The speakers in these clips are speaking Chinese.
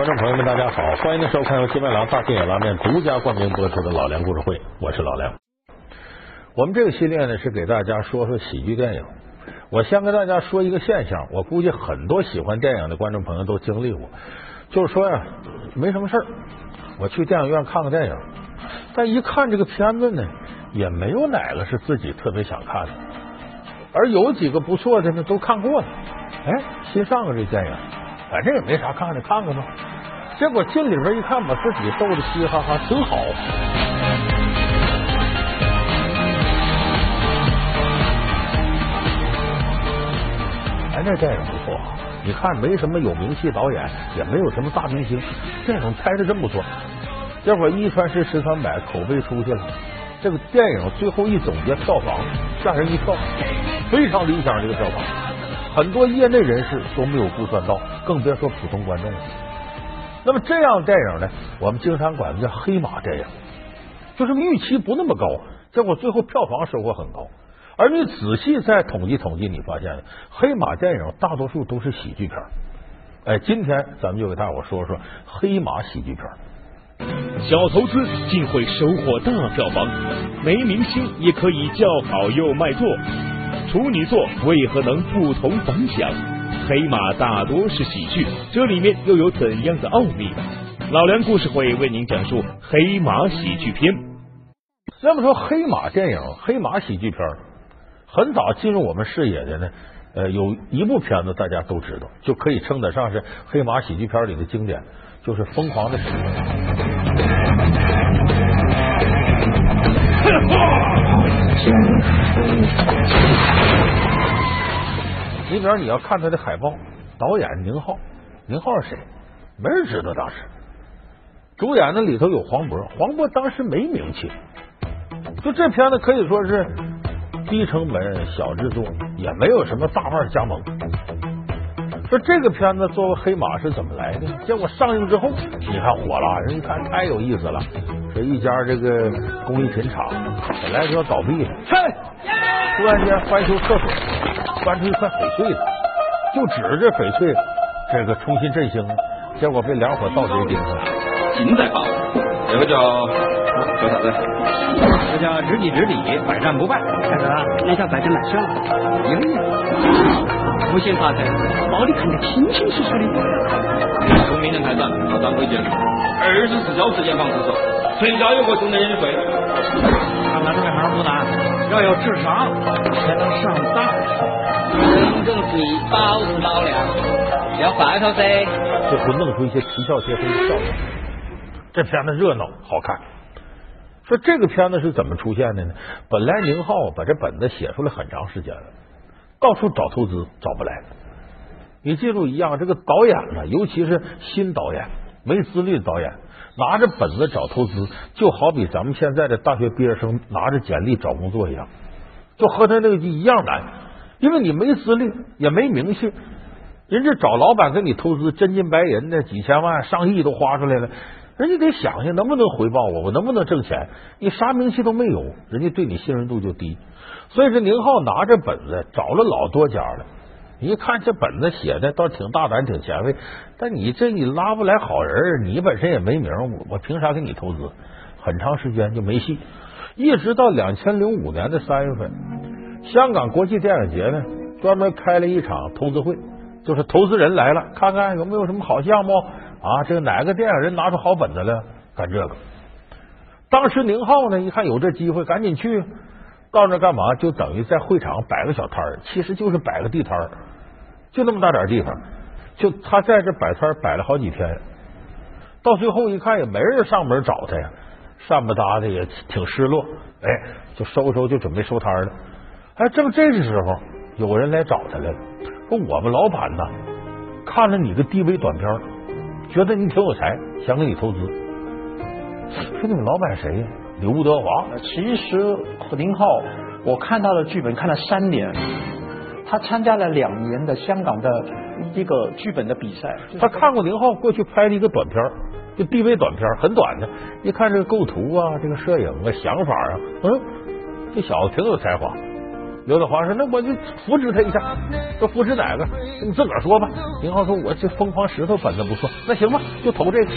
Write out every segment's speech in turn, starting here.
观众朋友们，大家好，欢迎您收看由金麦郎大电影拉面独家冠名播出的《老梁故事会》，我是老梁。我们这个系列呢是给大家说说喜剧电影。我先跟大家说一个现象，我估计很多喜欢电影的观众朋友都经历过，就是说呀，没什么事儿，我去电影院看个电影，但一看这个片子呢，也没有哪个是自己特别想看的，而有几个不错的呢，都看过了。哎，新上个这电影，反正也没啥看的，看看吧。结果进里边一看，把自己逗得嘻嘻哈哈，挺好。哎，那电影不错，你看没什么有名气导演，也没有什么大明星，电影拍的真不错。结果一传十，十传百，口碑出去了。这个电影最后一总结票房，吓人一跳，非常理想这个票房，很多业内人士都没有估算到，更别说普通观众了。那么这样电影呢，我们经常管它叫黑马电影，就是预期不那么高，结果最后票房收获很高。而你仔细再统计统计，你发现黑马电影大多数都是喜剧片。哎，今天咱们就给大伙说说黑马喜剧片。小投资竟会收获大票房，没明星也可以叫好又卖座。处女座为何能不同凡响？黑马大多是喜剧，这里面又有怎样的奥秘呢？老梁故事会为您讲述黑马喜剧片。那么说，黑马电影、黑马喜剧片。很早进入我们视野的呢，呃，有一部片子大家都知道，就可以称得上是黑马喜剧片里的经典，就是《疯狂的石头》。你比方你要看他的海报，导演宁浩，宁浩是谁？没人知道当时。主演的里头有黄渤，黄渤当时没名气，就这片子可以说是。低成本小制作，也没有什么大腕加盟。说这个片子作为黑马是怎么来的？结果上映之后，你看火了，人一看太有意思了。这一家这个工艺品厂本来是要倒闭了，突然间翻修厕所，翻出一块翡翠来，就指着这翡翠这个重新振兴，结果被两伙盗贼盯上了。金在报，这个叫。叫啥子？这叫知己知彼，百战不败。大哥，那叫百战百胜。有不信发财，包你看得清清楚楚的。从明天开展，到张规矩，二十四小时严防死守，全家有个兄弟人会。看来这个行不难，要有智商才能上当。人中之意，保持老亮，要快头噻。最后弄出一些啼笑皆非的笑料，这片子热闹好看。说这个片子是怎么出现的呢？本来宁浩把这本子写出来很长时间了，到处找投资找不来。你记住一样，这个导演呢，尤其是新导演、没资历的导演，拿着本子找投资，就好比咱们现在的大学毕业生拿着简历找工作一样，就和他那个一样难，因为你没资历，也没名气，人家找老板给你投资，真金白银的几千万、上亿都花出来了。人家得想想能不能回报我，我能不能挣钱？你啥名气都没有，人家对你信任度就低。所以这宁浩拿着本子找了老多家了，一看这本子写的倒挺大胆，挺前卫。但你这你拉不来好人，你本身也没名，我我凭啥给你投资？很长时间就没戏。一直到两千零五年的三月份，香港国际电影节呢，专门开了一场投资会，就是投资人来了，看看有没有什么好项目。啊，这个哪个电影人拿出好本子来干这个？当时宁浩呢，一看有这机会，赶紧去到那干嘛？就等于在会场摆个小摊儿，其实就是摆个地摊儿，就那么大点地方，就他在这摆摊摆了好几天。到最后一看，也没人上门找他呀，善不搭的也挺失落，哎，就收收，就准备收摊了。哎，正这个时候，有人来找他来了，说我们老板呢，看了你的 DV 短片。觉得你挺有才，想给你投资。说你们老板谁呀？刘德华。其实宁浩，我看到的剧本看了三年，他参加了两年的香港的一个剧本的比赛。他看过宁浩过去拍的一个短片，就 DV 短片，很短的。一看这个构图啊，这个摄影啊，想法啊，嗯，这小子挺有才华。刘德华说：“那我就扶持他一下，说扶持哪个？你自个儿说吧。”宁浩说：“我这疯狂石头本子不错，那行吧，就投这个，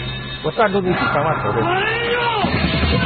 我赞助你几千万投这个。”其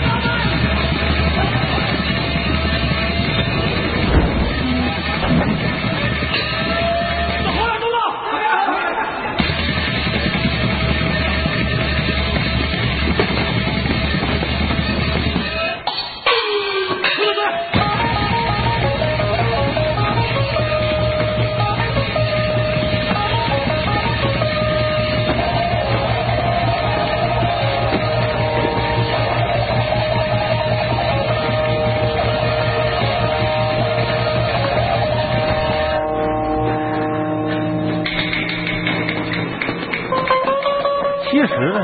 实呢，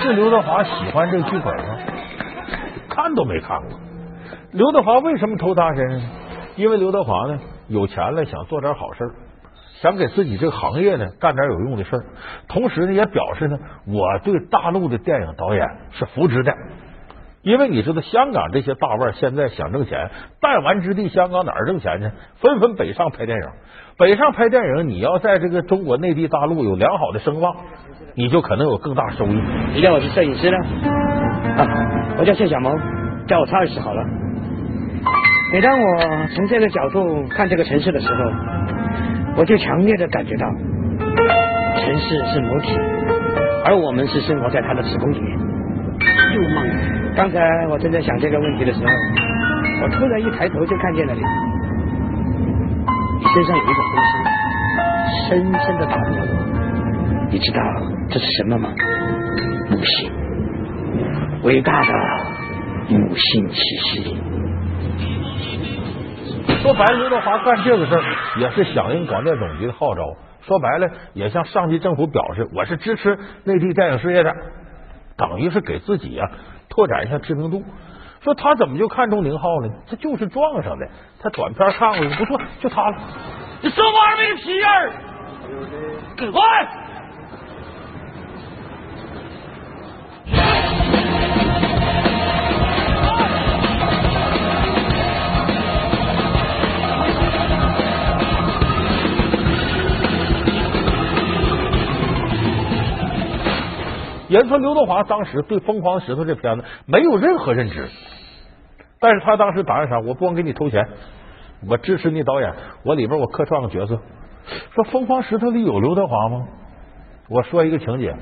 是刘德华喜欢这个剧本吗？看都没看过。刘德华为什么投他身上呢？因为刘德华呢有钱了，想做点好事想给自己这个行业呢干点有用的事同时呢也表示呢我对大陆的电影导演是扶持的。因为你知道，香港这些大腕现在想挣钱，弹丸之地，香港哪儿挣钱去？纷纷北上拍电影。北上拍电影，你要在这个中国内地大陆有良好的声望，你就可能有更大收益。你叫我是摄影师呢？啊，我叫谢小萌，叫我超二十好了。每当我从这个角度看这个城市的时候，我就强烈的感觉到，城市是母体，而我们是生活在它的子宫里面。又梦。刚才我正在想这个问题的时候，我突然一抬头就看见了你，你身上有一个东西，深深的打动了我。你知道这是什么吗？母性，伟大的母性气息。说白了，刘德华干这个事儿也是响应广电总局的号召。说白了，也向上级政府表示，我是支持内地电影事业的，等于是给自己啊。拓展一下知名度，说他怎么就看中宁浩呢？他就是撞上的，他短片看过，不错，就他了。你什么二没皮儿？给快！也就是说，刘德华当时对《疯狂石头》这片子没有任何认知，但是他当时打算啥？我不光给你投钱，我支持你导演，我里边我客串个角色。说《疯狂石头》里有刘德华吗？我说一个情节，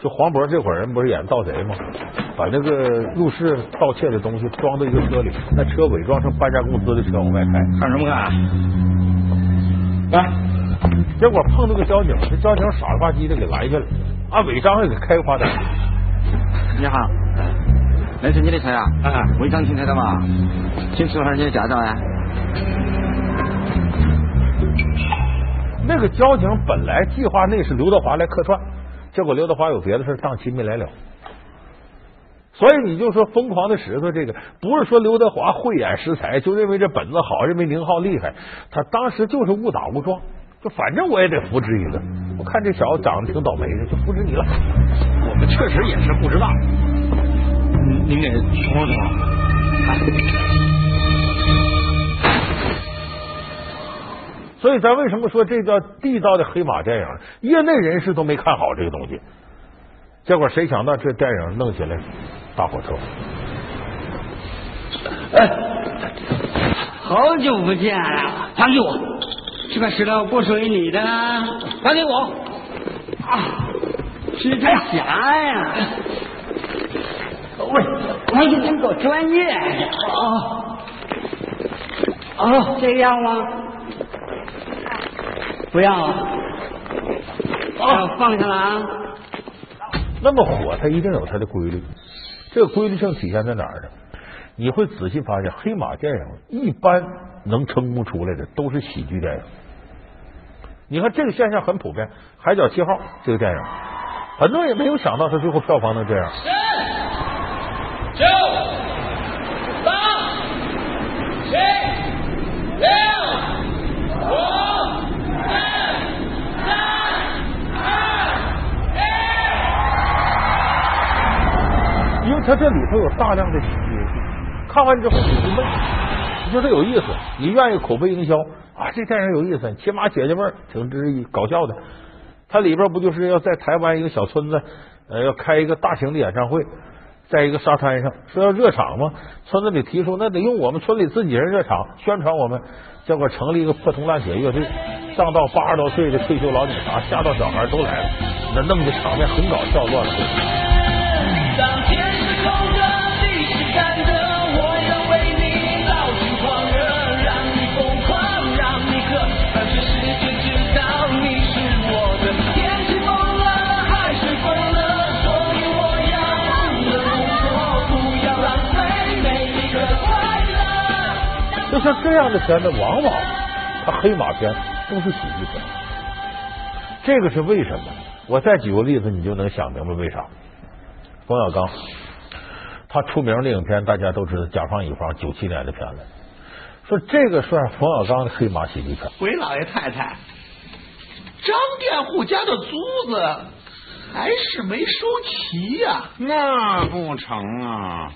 就黄渤这伙人不是演盗贼吗？把那个入室盗窃的东西装到一个车里，那车伪装成搬家公司的车往外开，看什么看？来，结果碰到个交警，这交警傻了吧唧的给拦下了。啊，违章也给开罚单。你好，那是你的车啊？啊，违章停车的嘛？请出下你的驾照啊。那个交警本来计划内是刘德华来客串，结果刘德华有别的事，档期没来了。所以你就说疯狂的石头这个，不是说刘德华慧眼识才，就认为这本子好，认为宁浩厉害，他当时就是误打误撞。就反正我也得扶持一个，我看这小子长得挺倒霉的，就扶持你了。我们确实也是不知道，您您给说说。所以咱为什么说这叫地道的黑马电影？业内人士都没看好这个东西，结果谁想到这电影弄起来大火车？哎，好久不见了，还给我。这块石头不属于你的，还给我！啊，是这侠呀！喂，我也真够专业。哦，哦，这样吗？不要，哦，放下了啊！那么火，它一定有它的规律。这个规律性体现在哪儿呢？你会仔细发现，黑马电影一般能成功出来的都是喜剧电影。你看这个现象很普遍，《海角七号》这个电影，很多人也没有想到它最后票房能这样。十、九、八、七、六、五、四、三、二、一。因为它这里头有大量的喜剧，看完之后你就闷，你说这有意思，你愿意口碑营销啊？这电影有意思，起码姐姐们儿挺之搞笑的。它里边不就是要在台湾一个小村子，呃，要开一个大型的演唱会，在一个沙滩上，说要热场吗？村子里提出，那得用我们村里自己人热场，宣传我们，结果成立一个破铜烂铁乐队，上到八十多岁的退休老警察，下到小孩都来了，那弄的场面很搞笑，乱了。当天是空的，地是干的，就像这样的片子，往往它黑马片都是喜剧片，这个是为什么？我再举个例子，你就能想明白为啥。冯小刚，他出名的影片大家都知道，《甲方乙方》九七年的片子，说这个算冯小刚的黑马喜剧片。鬼老爷太太，张佃户家的租子还是没收齐呀、那不成啊，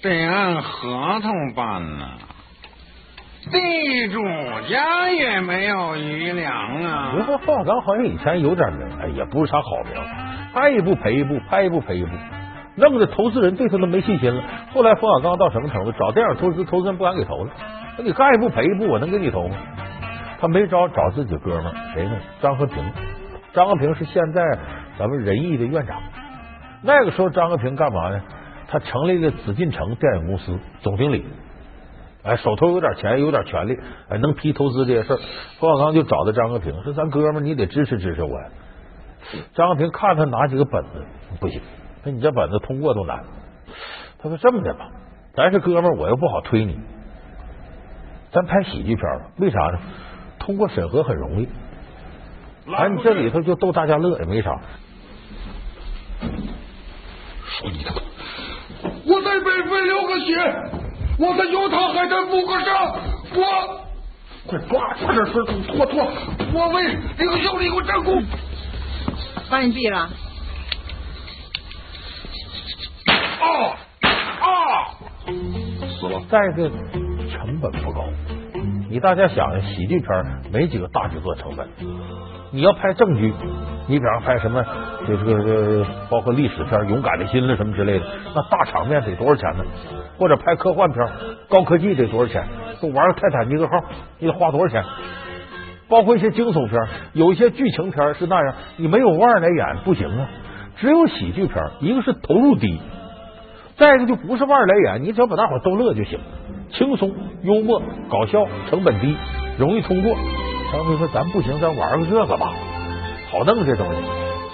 得按合同办呐、地主家也没有余粮啊不。过冯小刚好像以前有点名，哎，也不是啥好名，拍一部赔一部，拍一部赔一部，弄得投资人对他都没信心了。后来冯小刚到什么程度？找电影投资，投资人不敢给投了。那你干一部赔一部，我能给你投吗？他没招找自己哥们儿，谁呢？张和平。张和平是现在咱们仁义的院长。那个时候，张和平干嘛呢？他成立了紫禁城电影公司总经理。哎，手头有点钱，有点权利，哎，能批投资这些事儿。冯小刚就找到张和平，说：“咱哥们儿，你得支持支持我呀。”张和平看他拿几个本子，不行，那你这本子通过都难。他说：“这么的吧，咱是哥们儿，我又不好推你，咱拍喜剧片吧？为啥呢？通过审核很容易，哎，你这里头就逗大家乐也没啥。说你的，我在北非流个血，我在犹他海滩负个伤，我快抓抓点水土拖拖，我为领袖立过战功。把你毙了。啊啊！死了。再一个，成本不高。你大家想想，喜剧片没几个大制作成本。你要拍正剧，你比方拍什么，这这个这包括历史片《勇敢的心》了什么之类的，那大场面得多少钱呢？或者拍科幻片、高科技得多少钱？说玩个泰坦尼克号，你得花多少钱？包括一些惊悚片，有一些剧情片是那样，你没有腕儿来演不行啊。只有喜剧片，一个是投入低，再一个就不是腕儿来演，你只要把大伙逗乐就行，轻松、幽默、搞笑，成本低，容易通过。张飞说：“咱不行，咱玩个这个吧，好弄这东西。”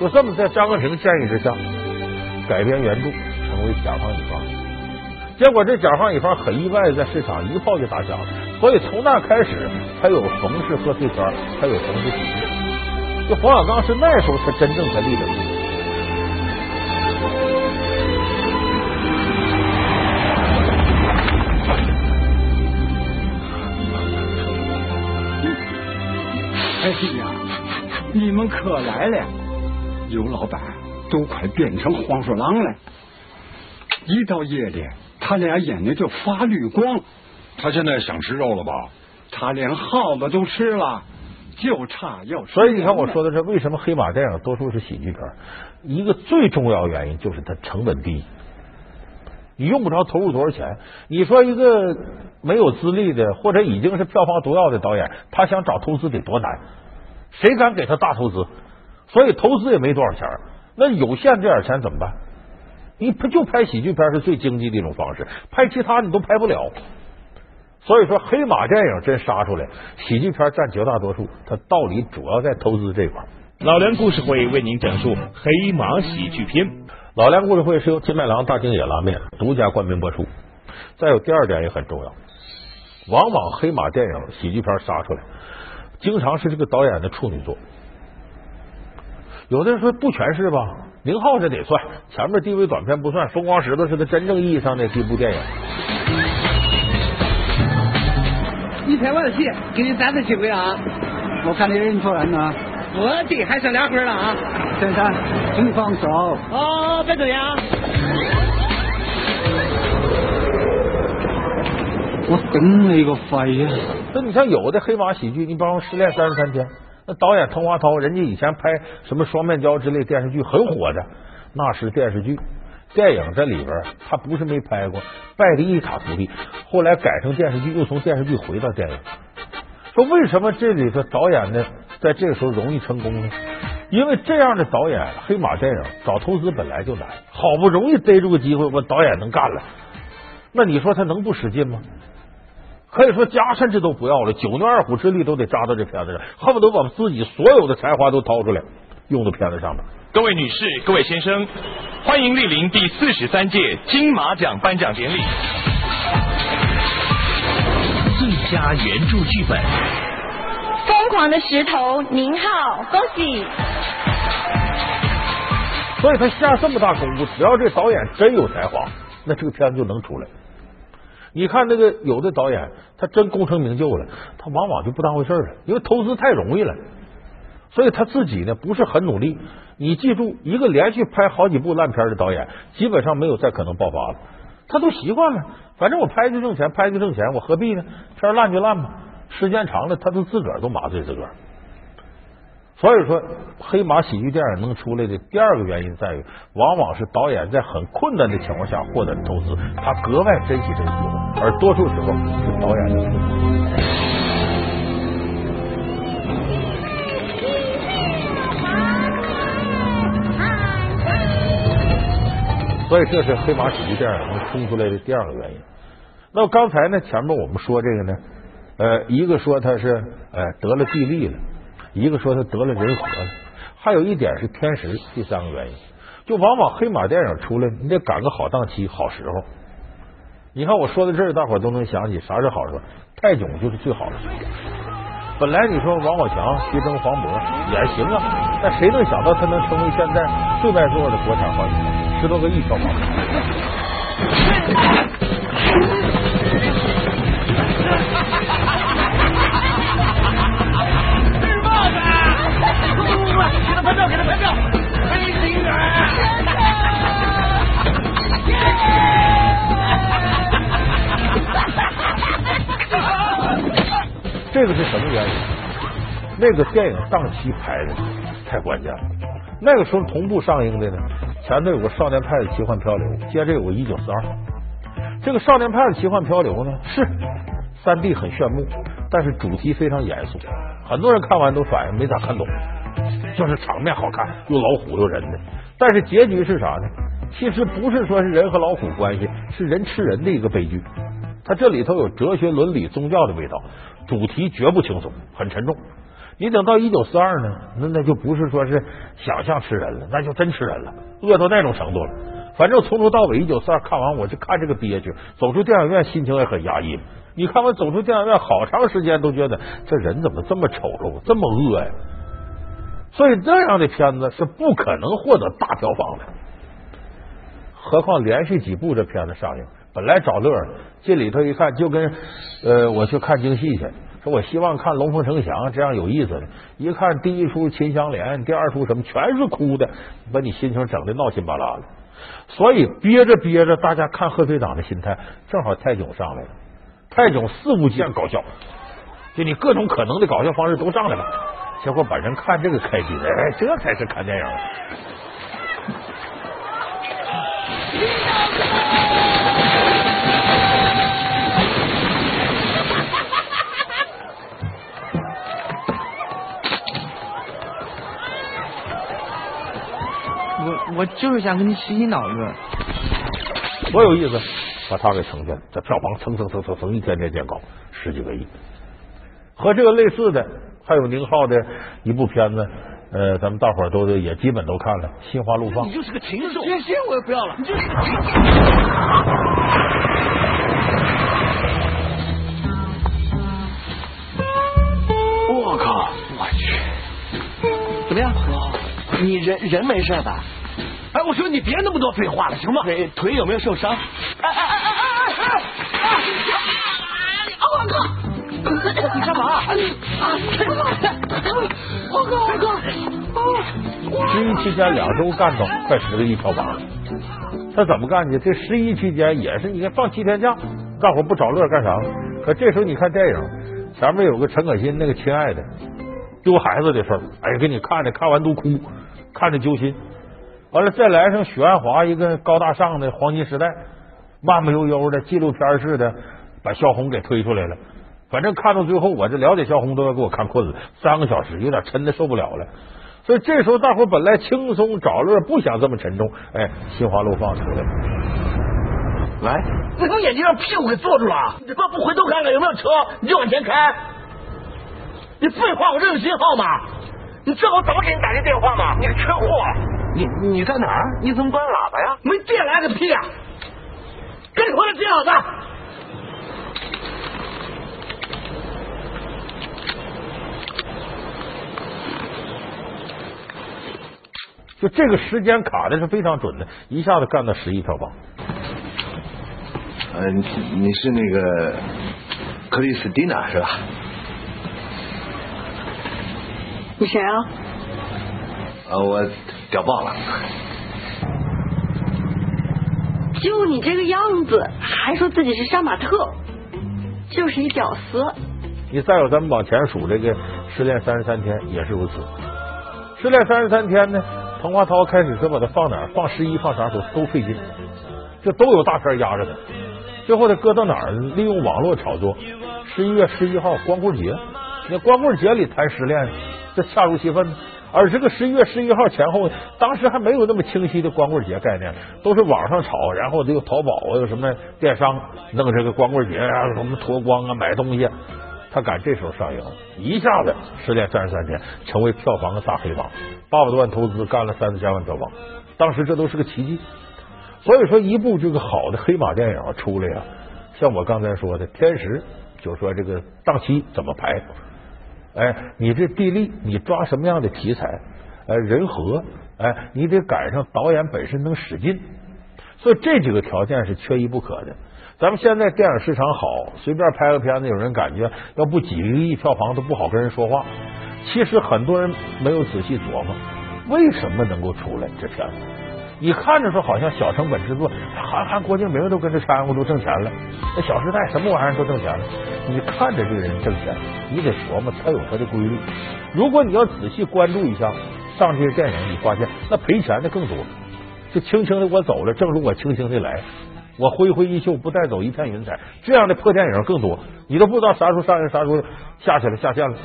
就这么在张和平建议之下，改编原著，成为《甲方乙方》。结果这《甲方乙方》很意外在市场一炮就打响了，所以从那开始，才有冯氏贺岁片，才有冯氏喜剧。就冯小刚是那时候才真正才立了功哎呀，你们可来了！刘老板都快变成黄鼠狼了。一到夜里，他俩眼睛就发绿光。他现在想吃肉了吧？他连耗子都吃了，就差要吃。所以你看我说的是为什么黑马电影多数是喜剧片？一个最重要原因就是它成本低，你用不着投入多少钱。你说一个没有资历的或者已经是票房毒药的导演，他想找投资得多难？谁敢给他大投资？所以投资也没多少钱，那有限这点钱怎么办？你不就拍喜剧片是最经济的一种方式，拍其他你都拍不了。所以说，黑马电影真杀出来，喜剧片占绝大多数，它道理主要在投资这块。老梁故事会为您讲述黑马喜剧片。老梁故事会是由金麦郎大京野拉面独家冠名播出。再有第二点也很重要，往往黑马电影喜剧片杀出来，经常是这个导演的处女作。有的人说不全是吧？宁浩这得算，前面地位短片不算，《疯狂石头》是他真正意义上的第一部电影。你拍我的戏，给你三次机会啊！我看你认错人了，我的还剩两分了啊！先生，请你放手。哦，别这样。我顶你个肺呀。那你像有的黑马喜剧，你比方说《失恋三十三天》，那导演滕华涛，人家以前拍什么《双面胶》之类电视剧很火的，那是电视剧。电影这里边他不是没拍过，败的一塌糊涂。后来改成电视剧，又从电视剧回到电影。说为什么这里头导演呢，在这个时候容易成功呢？因为这样的导演，黑马电影找投资本来就难，好不容易逮住个机会，我导演能干了，那你说他能不使劲吗？可以说家甚至都不要了，九牛二虎之力都得扎到这片子上，恨不得把自己所有的才华都掏出来用到片子上面。各位女士、各位先生，欢迎莅临第四十三届金马奖颁奖典礼。最佳原著剧本，疯狂的石头，宁浩，恭喜！所以他下这么大功夫，只要这导演真有才华，那这个片子就能出来。你看那个有的导演，他真功成名就了，他往往就不当回事了，因为投资太容易了，所以他自己呢不是很努力。你记住，一个连续拍好几部烂片的导演，基本上没有再可能爆发了。他都习惯了，反正我拍就挣钱，拍就挣钱，我何必呢？片烂就烂吧，时间长了，他都自个儿都麻醉自个儿。所以说，黑马喜剧电影能出来的第二个原因在于，往往是导演在很困难的情况下获得投资，他格外珍惜这个机会，而多数时候是导演的。所以这是黑马喜剧电影能冲出来的第二个原因。那刚才呢，前面我们说这个呢，呃，一个说他是呃得了地利了。一个说他得了人和了，还有一点是天时，第三个原因，就往往黑马电影出来，你得赶个好档期、好时候。你看我说到这儿，大伙都能想起啥是好时候，泰囧就是最好的。本来你说王宝强、徐峥、黄渤也行啊，但谁能想到他能成为现在最卖座的国产话剧，十多个亿票房。给他拍照，给他拍照，飞行员。这个是什么原因？那个电影档期排的太关键了。那个时候同步上映的呢，前头有个《少年派的奇幻漂流》，接着有个《一九四二》。这个《少年派的奇幻漂流》呢，是三 D 很炫目，但是主题非常严肃，很多人看完都反映没咋看懂。就是场面好看，又老虎又人的，但是结局是啥呢？其实不是说是人和老虎关系，是人吃人的一个悲剧。它这里头有哲学、伦理、宗教的味道，主题绝不轻松，很沉重。你等到一九四二呢，那那就不是说是想象吃人了，那就真吃人了，饿到那种程度了。反正从头到尾，一九四二看完我就看这个憋屈，走出电影院心情也很压抑。你看完走出电影院，好长时间都觉得这人怎么这么丑陋，这么恶呀？所以这样的片子是不可能获得大票房的，何况连续几部这片子上映，本来找乐进里头一看就跟呃我去看京戏去，说我希望看龙凤呈祥这样有意思的，一看第一出秦香莲，第二出什么全是哭的，把你心情整的闹心巴拉的，所以憋着憋着，大家看贺岁档的心态，正好泰囧上来了，泰囧肆无忌惮搞笑，就你各种可能的搞笑方式都上来了。结果把人看这个开心，哎，这才是看电影。我我就是想跟你洗洗脑子，多有意思，把他给呈现，这票房蹭蹭蹭蹭蹭一天天见高，十几个亿。和这个类似的。还有宁浩的一部片子，呃，咱们大伙儿都也基本都看了，《心花怒放》。你就是个禽兽！这些我也不要了。你就是。我靠！我去！怎么样？你人人没事吧？哎，我说你别那么多废话了，行吗？腿腿有没有受伤？哎哎哎哎哎哎！啊！我靠！你干嘛？啊！我靠！我靠！十一期间两周干到快十个亿票房，他怎么干的？这十一期间也是，你看放七天假，大伙不找乐干啥？可这时候你看电影，前面有个陈可辛那个亲爱的丢孩子的事儿，哎，给你看着看完都哭，看着揪心。完了再来上许鞍华一个高大上的黄金时代，慢慢悠悠的纪录片似的把萧红给推出来了。反正看到最后，我这了解萧红都要给我看困了，三个小时有点沉的受不了了。所以这时候大伙本来轻松找乐，不想这么沉重，哎，心花怒放出来了。来，你从眼睛让屁股给坐住了，你他妈不回头看看有没有车，你就往前开？你废话，我这有信号吗？你知道我早给你打这电话吗？你个缺货！你你在哪儿？你怎么关喇叭呀？没电来个屁呀！赶紧回来接老子！就这个时间卡的是非常准的，一下子干到十亿票房。呃，你你是那个克里斯蒂娜是吧？你谁啊？啊，我屌爆了。就你这个样子，还说自己是杀马特，就是一屌丝。你再有咱们往前数这个《失恋三十三天》也是如此，《失恋三十三天》呢，滕华涛开始说把它放哪儿，放十一放啥都都费劲，这都有大片压着他。最后他搁到哪儿？利用网络炒作。十一月十一号光棍节，那光棍节里谈失恋，这恰如其分。而这个十一月十一号前后，当时还没有那么清晰的光棍节概念，都是网上炒，然后这个淘宝啊，有什么电商弄这个光棍节啊，什么脱光啊，买东西。他赶这时候上映，一下子《失恋三十三天》成为票房的大黑马，八百多万投资干了三四千万票房，当时这都是个奇迹。所以说，一部这个好的黑马电影出来呀，像我刚才说的《天时》，就说这个档期怎么排，哎，你这地利，你抓什么样的题材，哎，人和，哎，你得赶上导演本身能使劲，所以这几个条件是缺一不可的。咱们现在电影市场好，随便拍个片子，有人感觉要不几个亿票房都不好跟人说话。其实很多人没有仔细琢磨，为什么能够出来这片子？你看着说好像小成本制作，韩寒、郭敬明都跟着掺和，都挣钱了。那《小时代》什么玩意儿都挣钱了。你看着这个人挣钱，你得琢磨他有他的规律。如果你要仔细关注一下上这些电影，你发现那赔钱的更多。就轻轻的我走了，正如我轻轻的来。我挥挥衣袖，不带走一片云彩。这样的破电影更多，你都不知道啥时候上映，啥时候下去了下线了。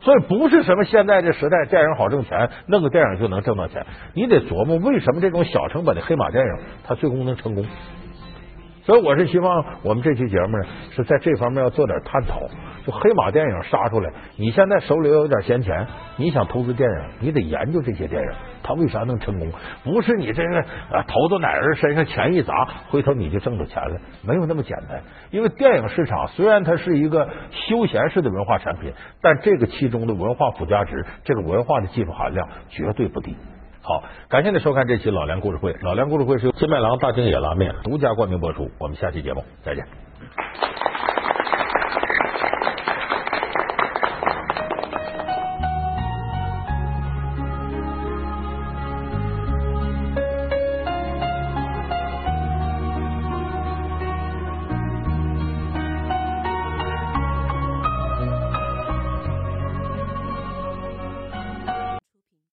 所以不是什么现在这时代电影好挣钱，弄个电影就能挣到钱。你得琢磨为什么这种小成本的黑马电影它最终能成功。所以我是希望我们这期节目呢是在这方面要做点探讨。就黑马电影杀出来，你现在手里有点闲钱，你想投资电影，你得研究这些电影，他为啥能成功？不是你这个啊投到哪人身上钱一砸，回头你就挣着钱了，没有那么简单。因为电影市场虽然它是一个休闲式的文化产品，但这个其中的文化附加值，这个文化的技术含量绝对不低。好，感谢您收看这期老梁故事会。老梁故事会是由金麦郎大金野拉面独家冠名播出。我们下期节目再见。